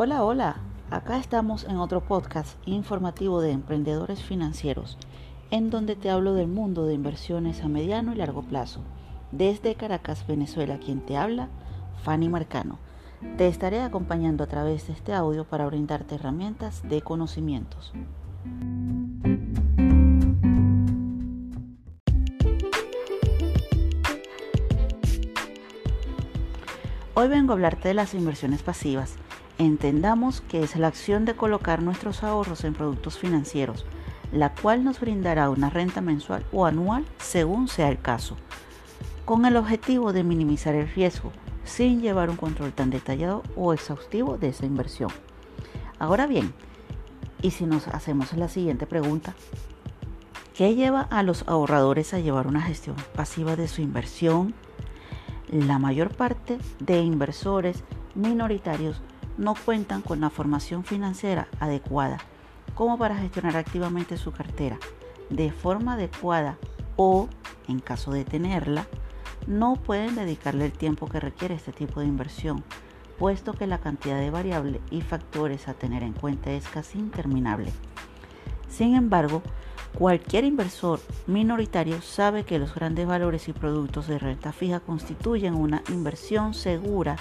Hola, hola. Acá estamos en otro podcast informativo de emprendedores financieros, en donde te hablo del mundo de inversiones a mediano y largo plazo. Desde Caracas, Venezuela, quien te habla, Fanny Marcano. Te estaré acompañando a través de este audio para brindarte herramientas de conocimientos. Hoy vengo a hablarte de las inversiones pasivas Entendamos que es la acción de colocar nuestros ahorros en productos financieros, la cual nos brindará una renta mensual o anual según sea el caso, con el objetivo de minimizar el riesgo sin llevar un control tan detallado o exhaustivo de esa inversión. Ahora bien, y si nos hacemos la siguiente pregunta, ¿qué lleva a los ahorradores a llevar una gestión pasiva de su inversión? La mayor parte de inversores minoritarios no cuentan con la formación financiera adecuada como para gestionar activamente su cartera de forma adecuada o, en caso de tenerla, no pueden dedicarle el tiempo que requiere este tipo de inversión, puesto que la cantidad de variables y factores a tener en cuenta es casi interminable. Sin embargo, cualquier inversor minoritario sabe que los grandes valores y productos de renta fija constituyen una inversión segura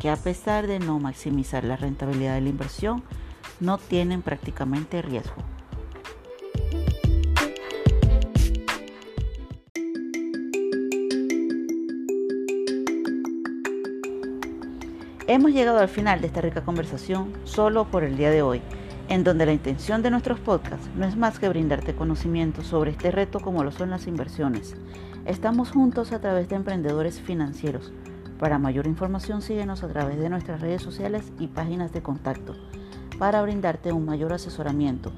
que a pesar de no maximizar la rentabilidad de la inversión, no tienen prácticamente riesgo. Hemos llegado al final de esta rica conversación solo por el día de hoy, en donde la intención de nuestros podcasts no es más que brindarte conocimiento sobre este reto como lo son las inversiones. Estamos juntos a través de emprendedores financieros para mayor información síguenos a través de nuestras redes sociales y páginas de contacto para brindarte un mayor asesoramiento.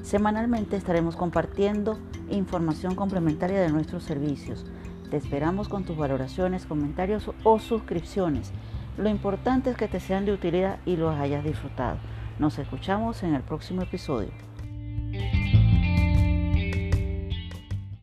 Semanalmente estaremos compartiendo información complementaria de nuestros servicios. Te esperamos con tus valoraciones, comentarios o suscripciones. Lo importante es que te sean de utilidad y los hayas disfrutado. Nos escuchamos en el próximo episodio.